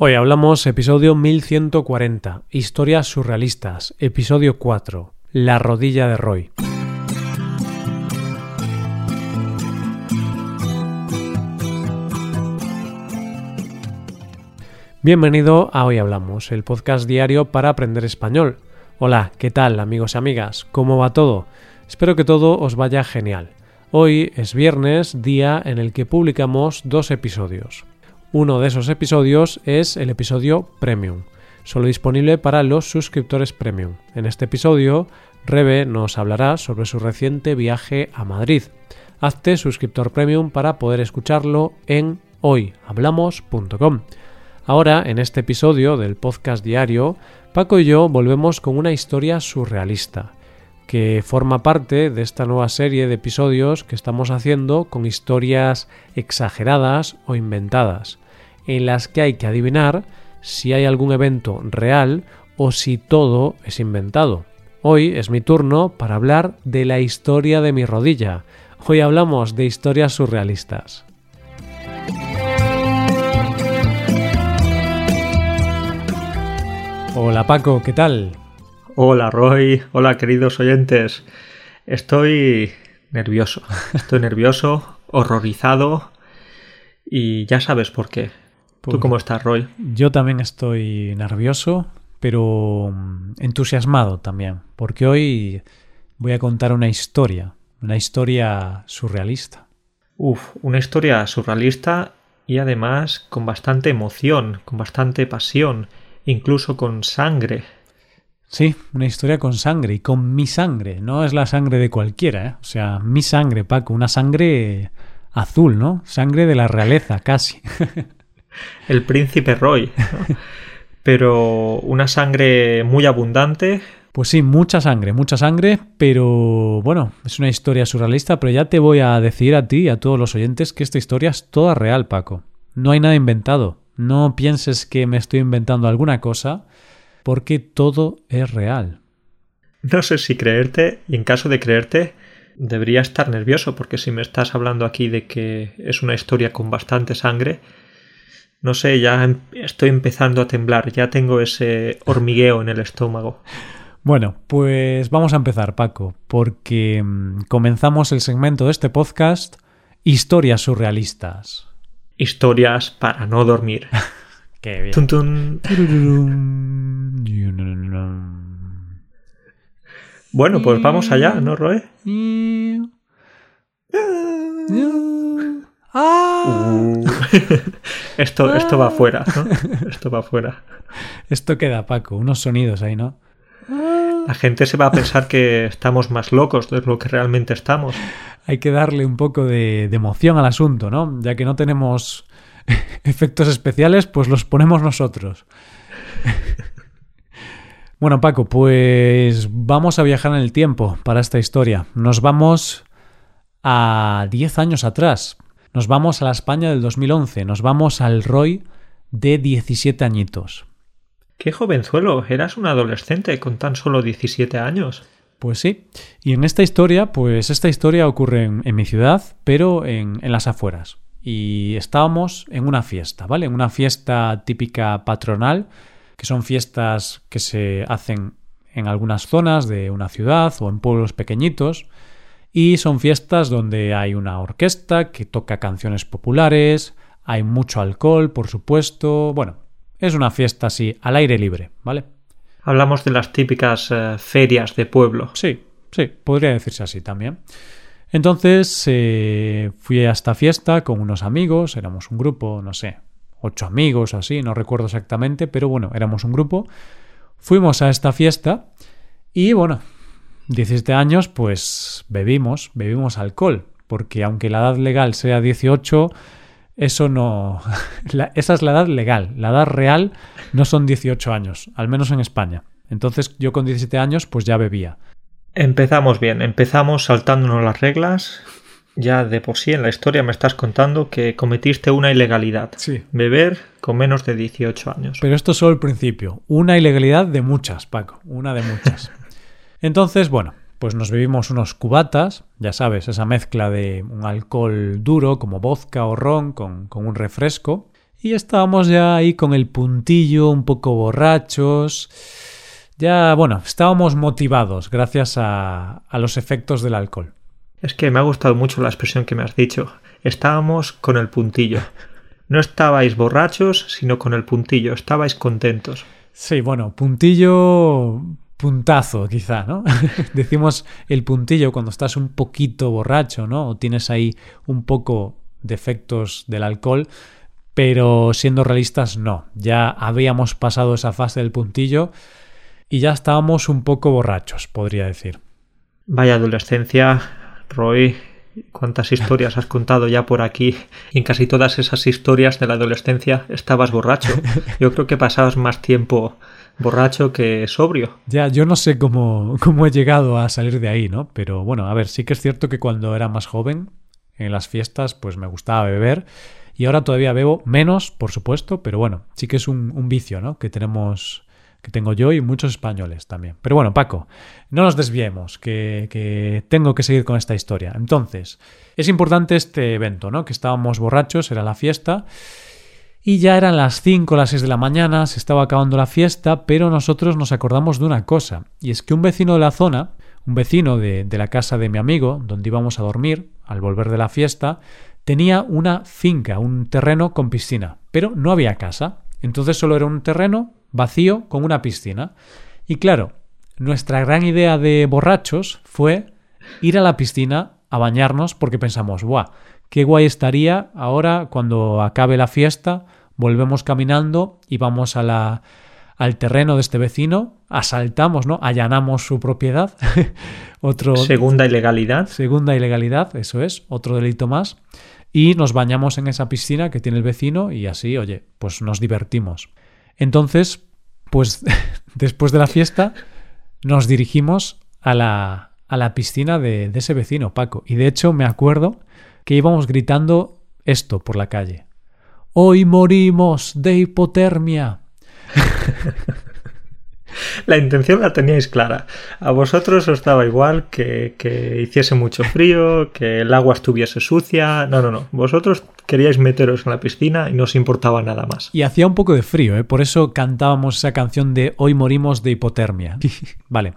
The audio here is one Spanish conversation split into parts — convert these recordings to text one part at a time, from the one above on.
Hoy hablamos episodio 1140, Historias surrealistas, episodio 4, La rodilla de Roy. Bienvenido a Hoy Hablamos, el podcast diario para aprender español. Hola, ¿qué tal amigos y amigas? ¿Cómo va todo? Espero que todo os vaya genial. Hoy es viernes, día en el que publicamos dos episodios. Uno de esos episodios es el episodio Premium, solo disponible para los suscriptores Premium. En este episodio, Rebe nos hablará sobre su reciente viaje a Madrid. Hazte suscriptor Premium para poder escucharlo en hoyhablamos.com. Ahora, en este episodio del podcast diario, Paco y yo volvemos con una historia surrealista, que forma parte de esta nueva serie de episodios que estamos haciendo con historias exageradas o inventadas, en las que hay que adivinar si hay algún evento real o si todo es inventado. Hoy es mi turno para hablar de la historia de mi rodilla. Hoy hablamos de historias surrealistas. Hola Paco, ¿qué tal? Hola Roy, hola queridos oyentes. Estoy nervioso, estoy nervioso, horrorizado y ya sabes por qué. ¿Tú Pues- cómo estás, Roy? Yo también estoy nervioso, pero mm, entusiasmado también, porque hoy voy a contar una historia, una historia surrealista. Uf, una historia surrealista y además con bastante emoción, con bastante pasión, incluso con sangre. Sí, una historia con sangre y con mi sangre, no es la sangre de cualquiera, ¿eh? o sea, mi sangre, Paco, una sangre azul, ¿no? Sangre de la realeza, casi. El príncipe Roy. ¿no? Pero una sangre muy abundante. Pues sí, mucha sangre, mucha sangre, pero bueno, es una historia surrealista, pero ya te voy a decir a ti y a todos los oyentes que esta historia es toda real, Paco. No hay nada inventado. No pienses que me estoy inventando alguna cosa, porque todo es real. No sé si creerte y en caso de creerte debería estar nervioso porque si me estás hablando aquí de que es una historia con bastante sangre, no sé, ya em- estoy empezando a temblar, ya tengo ese hormigueo en el estómago. Bueno, pues vamos a empezar, Paco, porque mm, comenzamos el segmento de este podcast Historias surrealistas. Historias para no dormir. Qué bien. Tun, tun. Bueno, pues vamos allá, ¿no, Roe? Uh. esto, esto va fuera, ¿no? Esto va fuera. Esto queda, Paco, unos sonidos ahí, ¿no? La gente se va a pensar que estamos más locos de lo que realmente estamos. Hay que darle un poco de, de emoción al asunto, ¿no? Ya que no tenemos efectos especiales, pues los ponemos nosotros. Bueno, Paco, pues vamos a viajar en el tiempo para esta historia. Nos vamos a 10 años atrás. Nos vamos a la España del 2011. Nos vamos al Roy de 17 añitos. Qué jovenzuelo, eras un adolescente con tan solo 17 años. Pues sí. Y en esta historia, pues esta historia ocurre en, en mi ciudad, pero en, en las afueras. Y estábamos en una fiesta, ¿vale? En una fiesta típica patronal, que son fiestas que se hacen en algunas zonas de una ciudad o en pueblos pequeñitos. Y son fiestas donde hay una orquesta que toca canciones populares, hay mucho alcohol, por supuesto. Bueno, es una fiesta así, al aire libre, ¿vale? Hablamos de las típicas eh, ferias de pueblo. Sí, sí, podría decirse así también. Entonces eh, fui a esta fiesta con unos amigos, éramos un grupo, no sé, ocho amigos o así, no recuerdo exactamente, pero bueno, éramos un grupo. Fuimos a esta fiesta y bueno, 17 años, pues bebimos, bebimos alcohol, porque aunque la edad legal sea 18, eso no... la- esa es la edad legal, la edad real no son 18 años, al menos en España. Entonces yo con 17 años pues ya bebía. Empezamos bien, empezamos saltándonos las reglas. Ya de por sí en la historia me estás contando que cometiste una ilegalidad. Sí. Beber con menos de 18 años. Pero esto es solo el principio. Una ilegalidad de muchas, Paco. Una de muchas. Entonces, bueno, pues nos bebimos unos cubatas, ya sabes, esa mezcla de un alcohol duro como vodka o ron con, con un refresco. y estábamos ya ahí con el puntillo, un poco borrachos. Ya, bueno, estábamos motivados gracias a, a los efectos del alcohol. Es que me ha gustado mucho la expresión que me has dicho. Estábamos con el puntillo. No estabais borrachos, sino con el puntillo. Estabais contentos. Sí, bueno, puntillo, puntazo quizá, ¿no? Decimos el puntillo cuando estás un poquito borracho, ¿no? O tienes ahí un poco de efectos del alcohol, pero siendo realistas no. Ya habíamos pasado esa fase del puntillo y ya estábamos un poco borrachos, podría decir. Vaya adolescencia, Roy, cuántas historias has contado ya por aquí y en casi todas esas historias de la adolescencia estabas borracho. Yo creo que pasabas más tiempo borracho que sobrio. Ya, yo no sé cómo, cómo he llegado a salir de ahí, ¿no? Pero bueno, a ver, sí que es cierto que cuando era más joven, en las fiestas, pues me gustaba beber y ahora todavía bebo menos, por supuesto, pero bueno, sí que es un, un vicio, ¿no? Que tenemos que tengo yo y muchos españoles también. Pero bueno, Paco, no nos desviemos, que, que, tengo que seguir con esta historia. Entonces, es importante este evento, ¿no? Que estábamos borrachos, era la fiesta, y ya eran las 5 o las 6 de la mañana, se estaba acabando la fiesta, pero nosotros nos acordamos de una cosa, y es que un vecino de la zona, un vecino de, de la casa de mi amigo, donde íbamos a dormir, al volver de la fiesta, tenía una finca, un terreno con piscina, pero no había casa. Entonces solo era un terreno vacío con una piscina. Y claro, nuestra gran idea de borrachos fue ir a la piscina a bañarnos porque pensamos, ¡buah! Qué guay estaría ahora cuando acabe la fiesta, volvemos caminando y vamos a la, al terreno de este vecino, asaltamos, ¿no? Allanamos su propiedad. otro segunda ilegalidad. Segunda ilegalidad, eso es, otro delito más. Y nos bañamos en esa piscina que tiene el vecino y así, oye, pues nos divertimos. Entonces, pues después de la fiesta nos dirigimos a la, a la piscina de, de ese vecino, Paco. Y de hecho me acuerdo que íbamos gritando esto por la calle. Hoy morimos de hipotermia. la intención la teníais clara. A vosotros os daba igual que, que, hiciese mucho frío, que el agua estuviese sucia. No, no, no. Vosotros queríais meteros en la piscina y no os importaba nada más. Y hacía un poco de frío, ¿eh? por eso cantábamos esa canción de Hoy morimos de hipotermia. vale.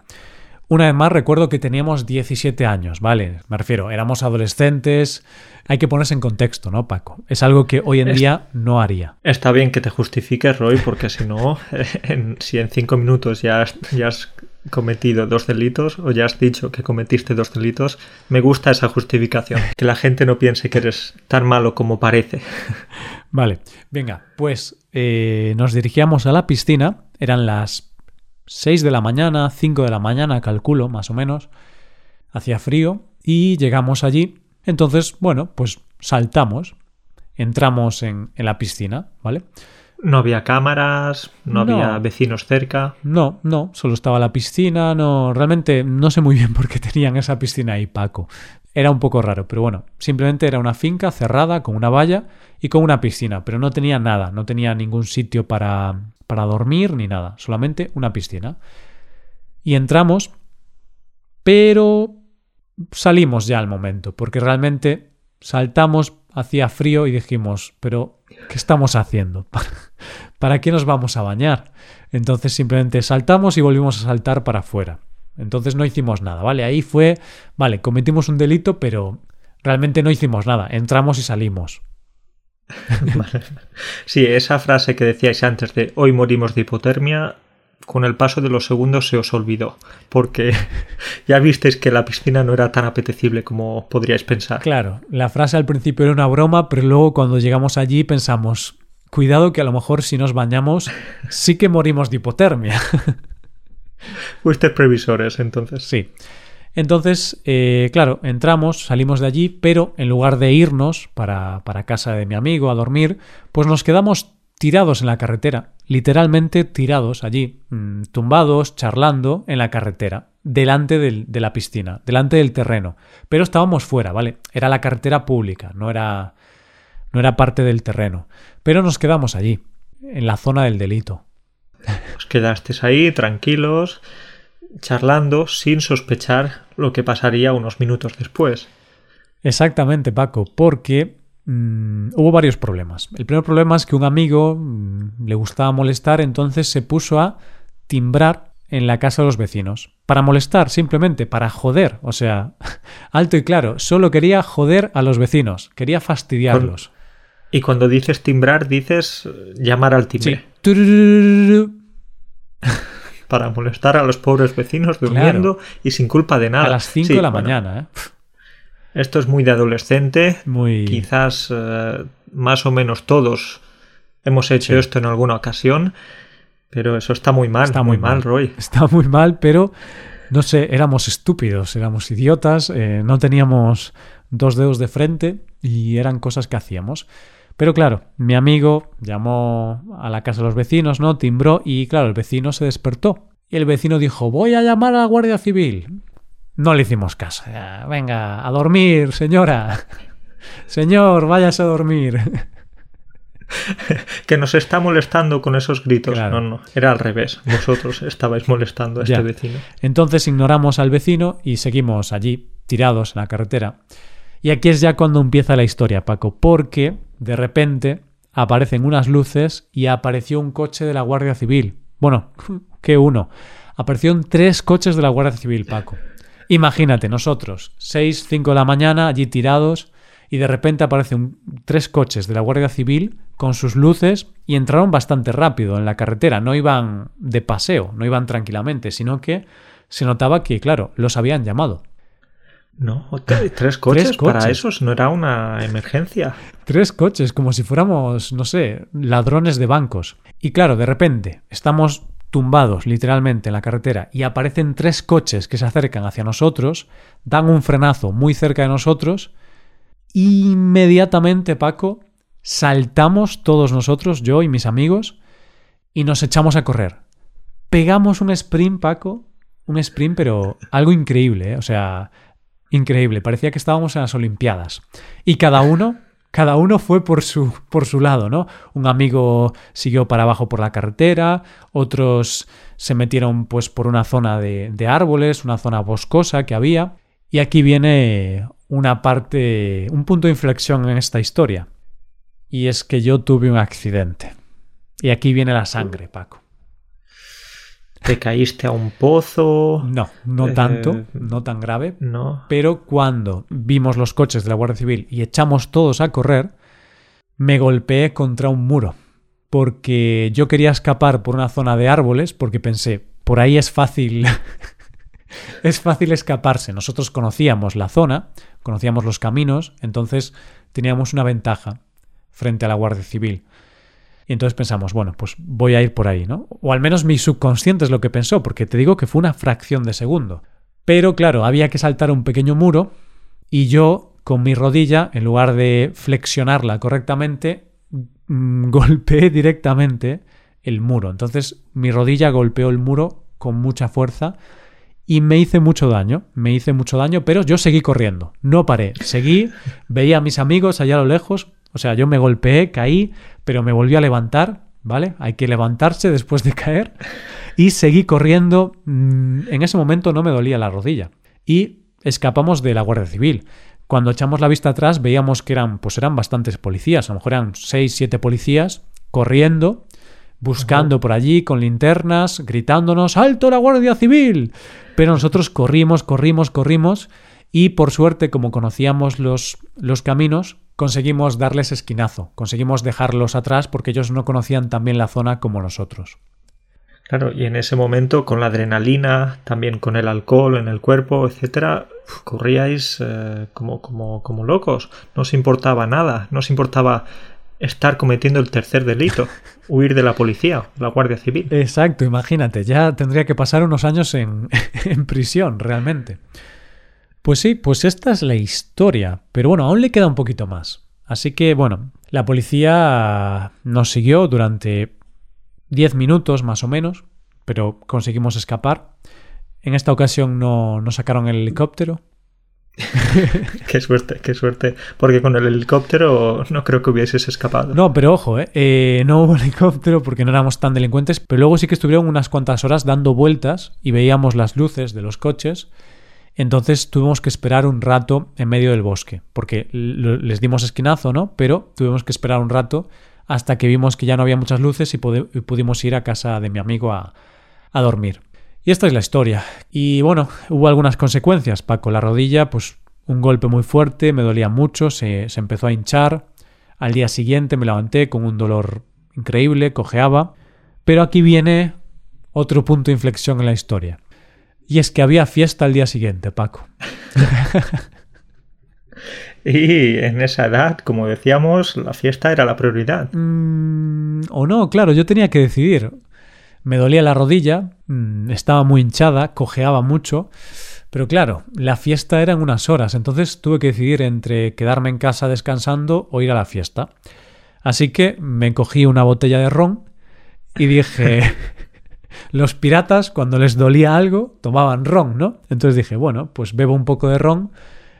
Una vez más recuerdo que teníamos 17 años, ¿vale? Me refiero, éramos adolescentes. Hay que ponerse en contexto, ¿no, Paco? Es algo que hoy en día no haría. Está bien que te justifiques, Roy, porque si no, en, si en cinco minutos ya has, ya has cometido dos delitos o ya has dicho que cometiste dos delitos, me gusta esa justificación. Que la gente no piense que eres tan malo como parece. Vale, venga, pues eh, nos dirigíamos a la piscina. Eran las 6 de la mañana, 5 de la mañana, calculo, más o menos. Hacía frío y llegamos allí. Entonces, bueno, pues saltamos, entramos en, en la piscina, ¿vale? No había cámaras, no, no, había vecinos cerca. No, no, solo estaba la piscina, no, realmente no sé muy bien por qué tenían esa piscina ahí, Paco. Era un poco raro, pero bueno, simplemente era una finca cerrada con una valla y con una piscina, pero no tenía nada, no tenía ningún sitio para, para dormir ni nada, solamente una piscina. Y entramos, pero salimos ya al momento, porque realmente saltamos, hacía frío y dijimos, pero ¿qué estamos haciendo? ¿Para qué nos vamos a bañar? Entonces simplemente saltamos y volvimos a saltar para afuera. Entonces no hicimos nada, ¿vale? Ahí fue, vale, cometimos un delito, pero realmente no hicimos nada, entramos y salimos. Sí, esa frase que decíais antes de hoy morimos de hipotermia, con el paso de los segundos se os olvidó, porque ya visteis que la piscina no era tan apetecible como podríais pensar. Claro, la frase al principio era una broma, pero luego cuando llegamos allí pensamos, cuidado que a lo mejor si nos bañamos sí que morimos de hipotermia. Fuiste previsores entonces. Sí. Entonces, eh, claro, entramos, salimos de allí, pero en lugar de irnos para, para casa de mi amigo a dormir, pues nos quedamos tirados en la carretera, literalmente tirados allí, mmm, tumbados, charlando en la carretera, delante del, de la piscina, delante del terreno. Pero estábamos fuera, ¿vale? Era la carretera pública, no era, no era parte del terreno. Pero nos quedamos allí, en la zona del delito. Os quedasteis ahí, tranquilos, charlando sin sospechar lo que pasaría unos minutos después. Exactamente, Paco, porque mm, hubo varios problemas. El primer problema es que un amigo mm, le gustaba molestar, entonces se puso a timbrar en la casa de los vecinos. Para molestar, simplemente, para joder. O sea, alto y claro, solo quería joder a los vecinos, quería fastidiarlos. Y cuando dices timbrar, dices llamar al timbre. Sí. Para molestar a los pobres vecinos durmiendo y sin culpa de nada. A las 5 Sí, de la bueno, mañana, ¿eh? Esto es muy de adolescente. Muy... Quizás eh, más o menos todos hemos hecho Sí. esto en alguna ocasión, pero eso está muy mal, Está muy, muy mal, mal. Roy. Está muy mal, pero no sé, éramos estúpidos, éramos idiotas, eh, no teníamos dos dedos de frente y eran cosas que hacíamos. Pero claro, mi amigo llamó a la casa de los vecinos, ¿no? Timbró y claro, el vecino se despertó. Y el vecino dijo, voy a llamar a la Guardia Civil. No le hicimos caso. Venga, a dormir, señora. Señor, váyase a dormir. Que nos está molestando con esos gritos. Claro. No, no, era al revés. Vosotros estabais molestando a este Ya. vecino. Entonces ignoramos al vecino y seguimos allí, tirados en la carretera. Y aquí es ya cuando empieza la historia, Paco, porque de repente aparecen unas luces y apareció un coche de la Guardia Civil. Bueno, que uno. Aparecieron tres coches de la Guardia Civil, Paco. Imagínate, nosotros, 6, 5 de la mañana, allí tirados, y de repente aparecen tres coches de la Guardia Civil con sus luces y entraron bastante rápido en la carretera. No iban de paseo, no iban tranquilamente, sino que se notaba que, claro, los habían llamado. No, tres coches, para coches. esos no era una emergencia. Tres coches, como si fuéramos, no sé, ladrones de bancos. Y claro, de repente estamos tumbados literalmente en la carretera y aparecen tres coches que se acercan hacia nosotros, dan un frenazo muy cerca de nosotros, inmediatamente, Paco, saltamos todos nosotros, yo y mis amigos, y nos echamos a correr. Pegamos un sprint, Paco, un sprint, pero algo increíble, ¿eh? o sea, increíble. Parecía que estábamos en las Olimpiadas. Y cada uno, cada uno fue por su, por su lado, ¿no? Un amigo siguió para abajo por la carretera, otros se metieron pues por una zona de, de árboles, una zona boscosa que había. Y aquí viene una parte, un punto de inflexión en esta historia. Y es que yo tuve un accidente. Y aquí viene la sangre, Paco. Te caíste a un pozo. No, no Eh, tanto, no tan grave. No. Pero cuando vimos los coches de la Guardia Civil y echamos todos a correr, me golpeé contra un muro. Porque yo quería escapar por una zona de árboles, porque pensé, por ahí es fácil. es fácil escaparse. Nosotros conocíamos la zona, conocíamos los caminos, entonces teníamos una ventaja frente a la Guardia Civil. Y entonces pensamos, bueno, pues voy a ir por ahí, ¿no? O al menos mi subconsciente es lo que pensó, porque te digo que fue una fracción de segundo. Pero claro, había que saltar un pequeño muro y yo, con mi rodilla, en lugar de flexionarla correctamente, mm, golpeé directamente el muro. Entonces mi rodilla golpeó el muro con mucha fuerza y me hice mucho daño, me hice mucho daño, pero yo seguí corriendo, no paré, seguí, veía a mis amigos allá a lo lejos, o sea, yo me golpeé, caí, pero me volví a levantar, ¿vale? Hay que levantarse después de caer y seguí corriendo, mm, en ese momento no me dolía la rodilla y escapamos de la Guardia Civil. Cuando echamos la vista atrás veíamos que eran, pues eran bastantes policías, a lo mejor eran 6, 7 policías corriendo buscando por allí con linternas, gritándonos ¡Alto la Guardia Civil! Pero nosotros corrimos, corrimos, corrimos y por suerte, como conocíamos los, los caminos, conseguimos darles esquinazo, conseguimos dejarlos atrás porque ellos no conocían tan bien la zona como nosotros. Claro, y en ese momento, con la adrenalina, también con el alcohol en el cuerpo, etcétera, corríais eh, como, como, como locos. No os importaba nada, no os importaba estar cometiendo el tercer delito, huir de la policía, la Guardia Civil. Exacto, imagínate, ya tendría que pasar unos años en, en prisión, realmente. Pues sí, pues esta es la historia, pero bueno, aún le queda un poquito más. Así que bueno, la policía nos siguió durante 10 minutos más o menos, pero conseguimos escapar. En esta ocasión no, no sacaron el helicóptero, qué suerte, qué suerte, porque con el helicóptero no creo que hubieses escapado. No, pero ojo, ¿eh? Eh, no hubo helicóptero porque no éramos tan delincuentes, pero luego sí que estuvieron unas cuantas horas dando vueltas y veíamos las luces de los coches Entonces tuvimos que esperar un rato en medio del bosque, porque les dimos esquinazo, ¿no? Pero tuvimos que esperar un rato hasta que vimos que ya no había muchas luces y, pudimos ir a casa de mi amigo a, dormir. Y esta es la historia. Y bueno, hubo algunas consecuencias. Paco, la rodilla, pues un golpe muy fuerte, me dolía mucho, se, se empezó a hinchar. Al día siguiente me levanté con un dolor increíble, cojeaba. Pero aquí viene otro punto de inflexión en la historia. Y es que había fiesta al día siguiente, Paco. y en esa edad, como decíamos, la fiesta era la prioridad. Mm, o no, claro, yo tenía que decidir. Me dolía la rodilla, mm, estaba muy hinchada, cojeaba mucho, pero claro, la fiesta era en unas horas, entonces tuve que decidir entre quedarme en casa descansando o ir a la fiesta. Así que me cogí una botella de ron y dije, los piratas cuando les dolía algo tomaban ron, ¿no? Entonces dije, bueno, pues bebo un poco de ron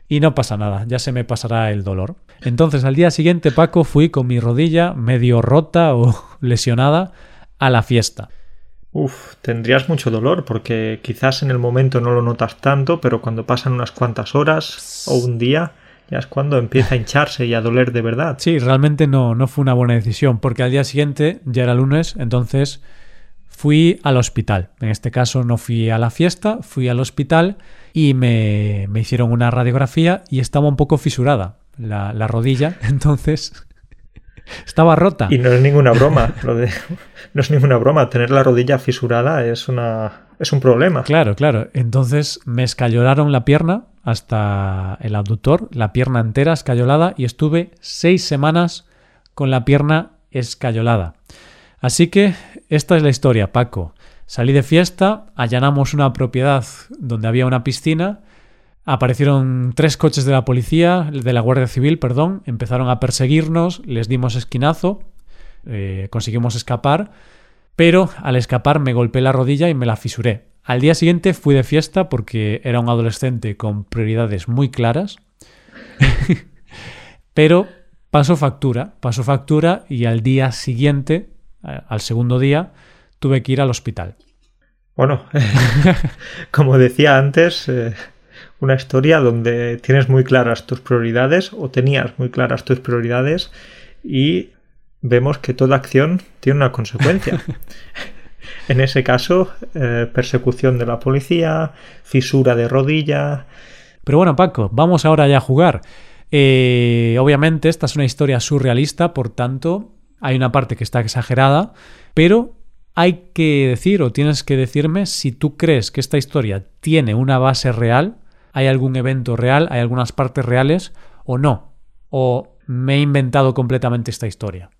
y no pasa nada, ya se me pasará el dolor. Entonces al día siguiente, Paco, fui con mi rodilla medio rota o lesionada a la fiesta. Uf, tendrías mucho dolor porque quizás en el momento no lo notas tanto, pero cuando pasan unas cuantas horas o un día, ya es cuando empieza a hincharse y a doler de verdad. Sí, realmente no, no fue una buena decisión porque al día siguiente ya era lunes, entonces fui al hospital. En este caso no fui a la fiesta, fui al hospital y me, me hicieron una radiografía y estaba un poco fisurada la, la rodilla, entonces estaba rota. Y no es ninguna broma, lo de, no es ninguna broma, tener la rodilla fisurada es una es un problema. Claro, claro. Entonces me escayolaron la pierna hasta el abductor, la pierna entera escayolada y estuve seis semanas con la pierna escayolada. Así que esta es la historia, Paco. Salí de fiesta, allanamos una propiedad donde había una piscina, aparecieron tres coches de la policía, de la Guardia Civil, perdón, empezaron a perseguirnos, les dimos esquinazo, eh, conseguimos escapar, pero al escapar me golpeé la rodilla y me la fisuré. Al día siguiente fui de fiesta porque era un adolescente con prioridades muy claras, pero pasó factura, pasó factura y al día siguiente, al segundo día, tuve que ir al hospital. Bueno, como decía antes, eh, una historia donde tienes muy claras tus prioridades o tenías muy claras tus prioridades y vemos que toda acción tiene una consecuencia. en ese caso, eh, persecución de la policía, fisura de rodilla. Pero bueno, Paco, vamos ahora ya a jugar. Eh, obviamente, esta es una historia surrealista, por tanto, hay una parte que está exagerada, pero hay que decir o tienes que decirme si tú crees que esta historia tiene una base real, hay algún evento real, hay algunas partes reales o no, o me he inventado completamente esta historia.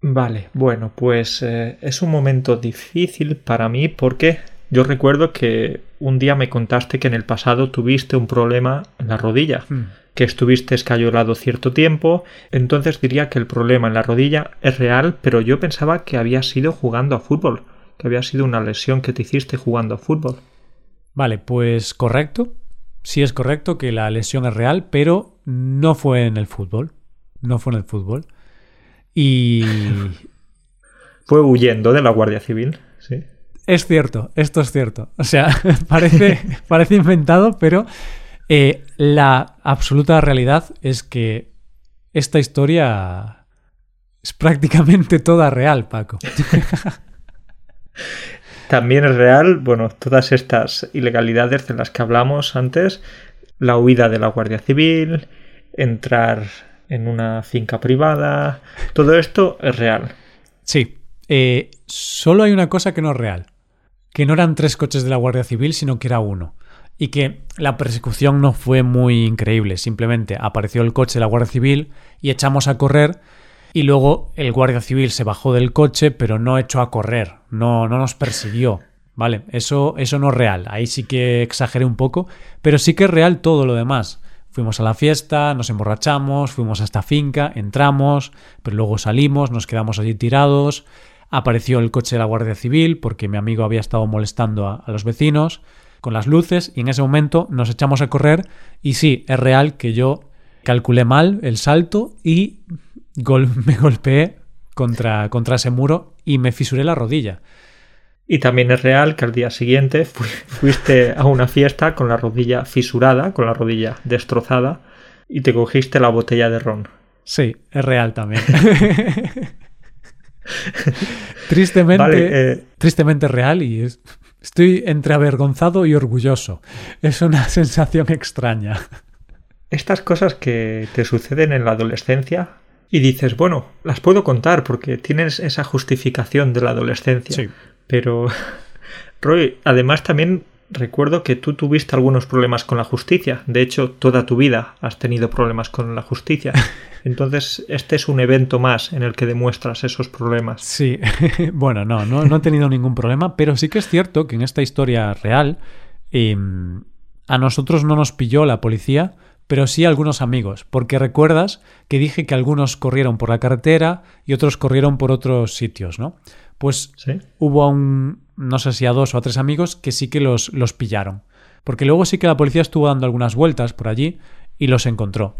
Vale, bueno, pues eh, es un momento difícil para mí porque yo recuerdo que un día me contaste que en el pasado tuviste un problema en la rodilla. Hmm que estuviste escayolado cierto tiempo, entonces diría que el problema en la rodilla es real, pero yo pensaba que había sido jugando a fútbol, que había sido una lesión que te hiciste jugando a fútbol. Vale, pues correcto. Sí es correcto que la lesión es real, pero no fue en el fútbol. No fue en el fútbol. Y... fue huyendo de la Guardia Civil, sí. Es cierto, esto es cierto. O sea, parece, parece inventado, pero eh, la absoluta realidad es que esta historia es prácticamente toda real, Paco. También es real, bueno, todas estas ilegalidades de las que hablamos antes, la huida de la Guardia Civil, entrar en una finca privada, todo esto es real. Sí, eh, solo hay una cosa que no es real, que no eran tres coches de la Guardia Civil, sino que era uno y que la persecución no fue muy increíble. Simplemente apareció el coche de la Guardia Civil y echamos a correr y luego el Guardia Civil se bajó del coche pero no echó a correr, no, no nos persiguió. Vale, eso, eso no es real. Ahí sí que exageré un poco, pero sí que es real todo lo demás. Fuimos a la fiesta, nos emborrachamos, fuimos a esta finca, entramos, pero luego salimos, nos quedamos allí tirados. Apareció el coche de la Guardia Civil porque mi amigo había estado molestando a los vecinos con las luces y en ese momento nos echamos a correr y sí, es real que yo calculé mal el salto y me golpeé contra, contra ese muro y me fisuré la rodilla. Y también es real que al día siguiente fuiste a una fiesta con la rodilla fisurada, con la rodilla destrozada, y te cogiste la botella de ron. Sí, es real también. tristemente, eh, tristemente real y estoy entre avergonzado y orgulloso. Es una sensación extraña. Estas cosas que te suceden en la adolescencia y dices, bueno, las puedo contar porque tienes esa justificación de la adolescencia. Sí. Pero, Roy, además también recuerdo que tú tuviste algunos problemas con la justicia. De hecho, toda tu vida has tenido problemas con la justicia. Entonces, este es un evento más en el que demuestras esos problemas. Sí, bueno, no, no, he tenido ningún problema, pero sí que es cierto que en esta historia real em, a nosotros no nos pilló la policía, pero sí a algunos amigos, porque recuerdas que dije que algunos corrieron por la carretera y otros corrieron por otros sitios, ¿no? Pues hubo a un, no sé si a dos o a tres amigos que sí que los, los pillaron. Porque luego sí que la policía estuvo dando algunas vueltas por allí y los encontró.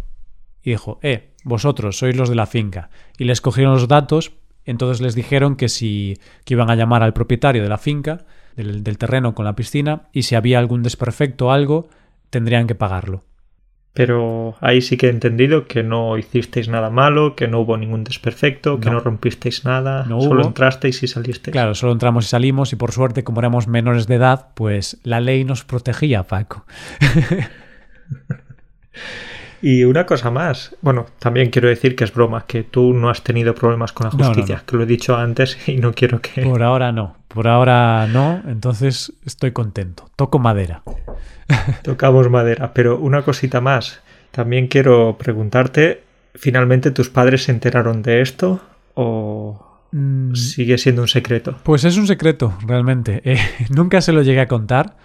Y dijo, eh, vosotros sois los de la finca. Y les cogieron los datos, entonces les dijeron que si que iban a llamar al propietario de la finca, del, del terreno con la piscina, y si había algún desperfecto o algo, tendrían que pagarlo. Pero ahí sí que he entendido que no hicisteis nada malo, que no hubo ningún desperfecto, que no, rompisteis nada, solo entrasteis y salisteis. Claro, solo entramos y salimos y por suerte, como éramos menores de edad, pues la ley nos protegía, Paco. y una cosa más, bueno, también quiero decir que es broma, que tú no has tenido problemas con la justicia, que lo he dicho antes y no quiero que... Por ahora no, por ahora no, entonces estoy contento, toco madera. Tocamos madera. Pero una cosita más. También quiero preguntarte, ¿finalmente tus padres se enteraron de esto o mm. sigue siendo un secreto? Pues es un secreto, realmente. Eh, nunca se lo llegué a contar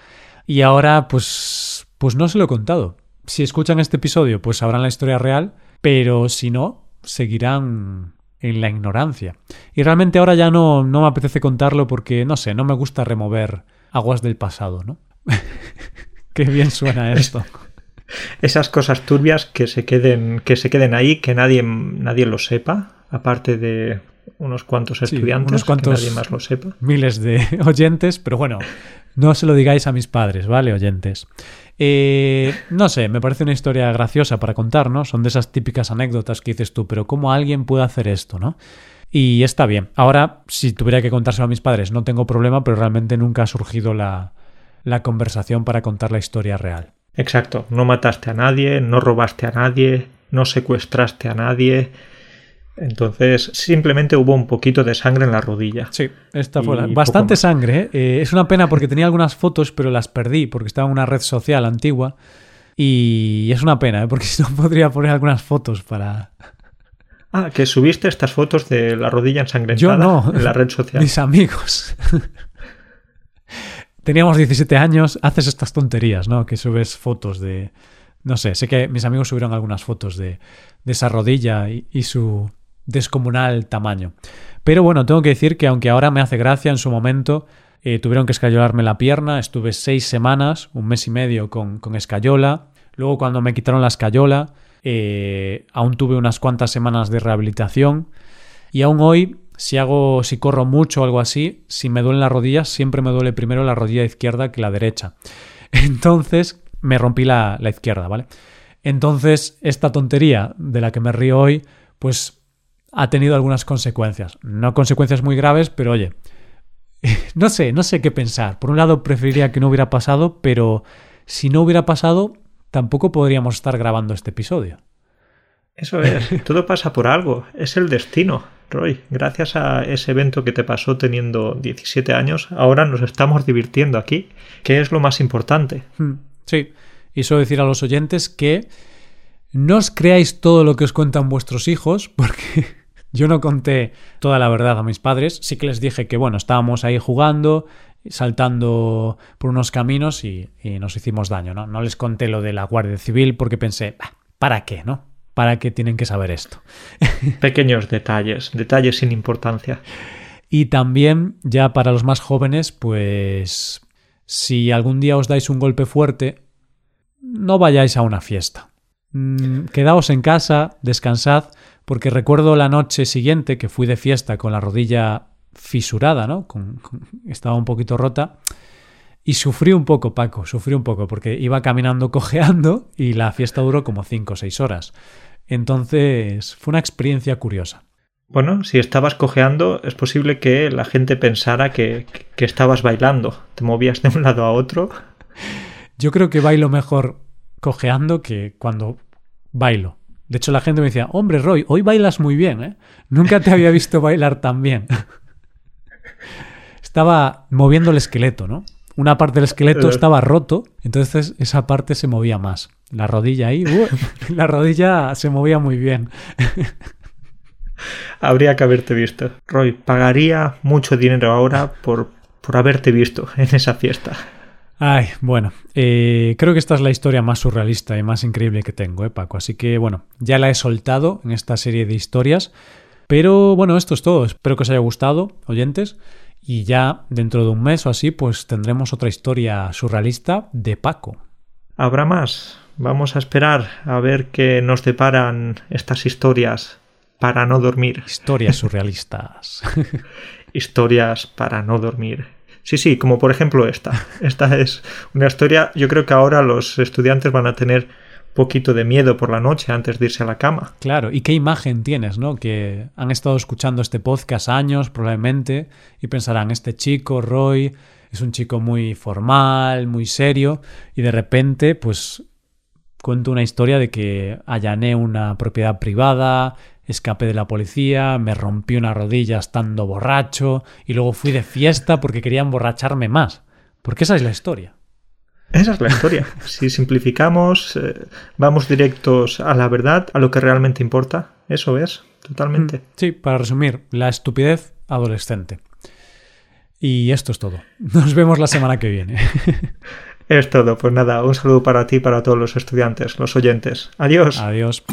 y ahora pues, pues no se lo he contado. Si escuchan este episodio, pues sabrán la historia real, pero si no, seguirán en la ignorancia. Y realmente ahora ya no, no me apetece contarlo porque, no sé, no me gusta remover aguas del pasado, ¿no? Qué bien suena esto. Esas cosas turbias que se queden, que se queden ahí, que nadie, nadie lo sepa, aparte de unos cuantos estudiantes, unos cuantos que nadie más lo sepa. Miles de oyentes, pero bueno, no se lo digáis a mis padres, ¿vale, oyentes? Eh, no sé, me parece una historia graciosa para contar, ¿no? Son de esas típicas anécdotas que dices tú, pero ¿cómo alguien puede hacer esto, no? Y está bien. Ahora, si tuviera que contárselo a mis padres, no tengo problema, pero realmente nunca ha surgido la, la conversación para contar la historia real. Exacto, no mataste a nadie, no robaste a nadie, no secuestraste a nadie. Entonces, simplemente hubo un poquito de sangre en la rodilla. Sí, esta fue bastante sangre. ¿eh? ¿eh? es una pena porque tenía algunas fotos, pero las perdí porque estaba en una red social antigua. Y es una pena, ¿eh? porque si no podría poner algunas fotos para. Ah, que subiste estas fotos de la rodilla ensangrentada Yo no, en la red social. Mis amigos. teníamos 17 años, haces estas tonterías, ¿no? Que subes fotos de... No sé, sé que mis amigos subieron algunas fotos de, de esa rodilla y, su descomunal tamaño. Pero bueno, tengo que decir que aunque ahora me hace gracia, en su momento eh, tuvieron que escayolarme la pierna, estuve seis semanas, un mes y medio con, con escayola. Luego cuando me quitaron la escayola, eh, aún tuve unas cuantas semanas de rehabilitación. Y aún hoy si hago, si corro mucho o algo así, si me duelen las rodillas, siempre me duele primero la rodilla izquierda que la derecha. Entonces me rompí la, la izquierda, ¿vale? Entonces, esta tontería de la que me río hoy, pues ha tenido algunas consecuencias. No consecuencias muy graves, pero oye, no sé, no sé qué pensar. Por un lado, preferiría que no hubiera pasado, pero si no hubiera pasado, tampoco podríamos estar grabando este episodio. Eso es, todo pasa por algo, es el destino. Roy, gracias a ese evento que te pasó teniendo 17 años, ahora nos estamos divirtiendo aquí, que es lo más importante. Hmm, sí, y solo decir a los oyentes que no os creáis todo lo que os cuentan vuestros hijos, porque yo no conté toda la verdad a mis padres, sí que les dije que, bueno, estábamos ahí jugando, saltando por unos caminos y, nos hicimos daño, ¿no? No les conté lo de la Guardia Civil porque pensé, ¿para qué, no? para que tienen que saber esto. Pequeños detalles, detalles sin importancia. Y también, ya para los más jóvenes, pues si algún día os dais un golpe fuerte, no vayáis a una fiesta. Mm, quedaos en casa, descansad, porque recuerdo la noche siguiente que fui de fiesta con la rodilla fisurada, ¿no? estaba un poquito rota. Y sufrí un poco, Paco, sufrí un poco, porque iba caminando cojeando y la fiesta duró como 5 o 6 horas. Entonces fue una experiencia curiosa. Bueno, si estabas cojeando, es posible que la gente pensara que, que, estabas bailando. Te movías de un lado a otro. Yo creo que bailo mejor cojeando que cuando bailo. De hecho, la gente me decía, hombre, Roy, hoy bailas muy bien, ¿eh? Nunca te había visto bailar tan bien. Estaba moviendo el esqueleto, ¿no? Una parte del esqueleto eh. estaba roto, entonces esa parte se movía más. La rodilla ahí, uh, la rodilla se movía muy bien. Habría que haberte visto. Roy, pagaría mucho dinero ahora por, por haberte visto en esa fiesta. Ay, bueno, eh, creo que esta es la historia más surrealista y más increíble que tengo, ¿eh, Paco? Así que, bueno, ya la he soltado en esta serie de historias. Pero bueno, esto es todo. Espero que os haya gustado, oyentes. Y ya dentro de un mes o así, pues tendremos otra historia surrealista de Paco. ¿Habrá más? Vamos a esperar a ver qué nos deparan estas historias para no dormir. Historias surrealistas. historias para no dormir. Sí, sí, como por ejemplo esta. Esta es una historia, yo creo que ahora los estudiantes van a tener poquito de miedo por la noche antes de irse a la cama. Claro, y qué imagen tienes, ¿no? Que han estado escuchando este podcast años probablemente y pensarán, este chico, Roy, es un chico muy formal, muy serio, y de repente, pues cuento una historia de que allané una propiedad privada, escapé de la policía, me rompí una rodilla estando borracho y luego fui de fiesta porque quería emborracharme más. Porque esa es la historia. Esa es la historia. si simplificamos, eh, vamos directos a la verdad, a lo que realmente importa. Eso es, totalmente. Mm, sí, para resumir, la estupidez adolescente. Y esto es todo. Nos vemos la semana que viene. es todo. Pues nada, un saludo para ti y para todos los estudiantes, los oyentes. Adiós. Adiós.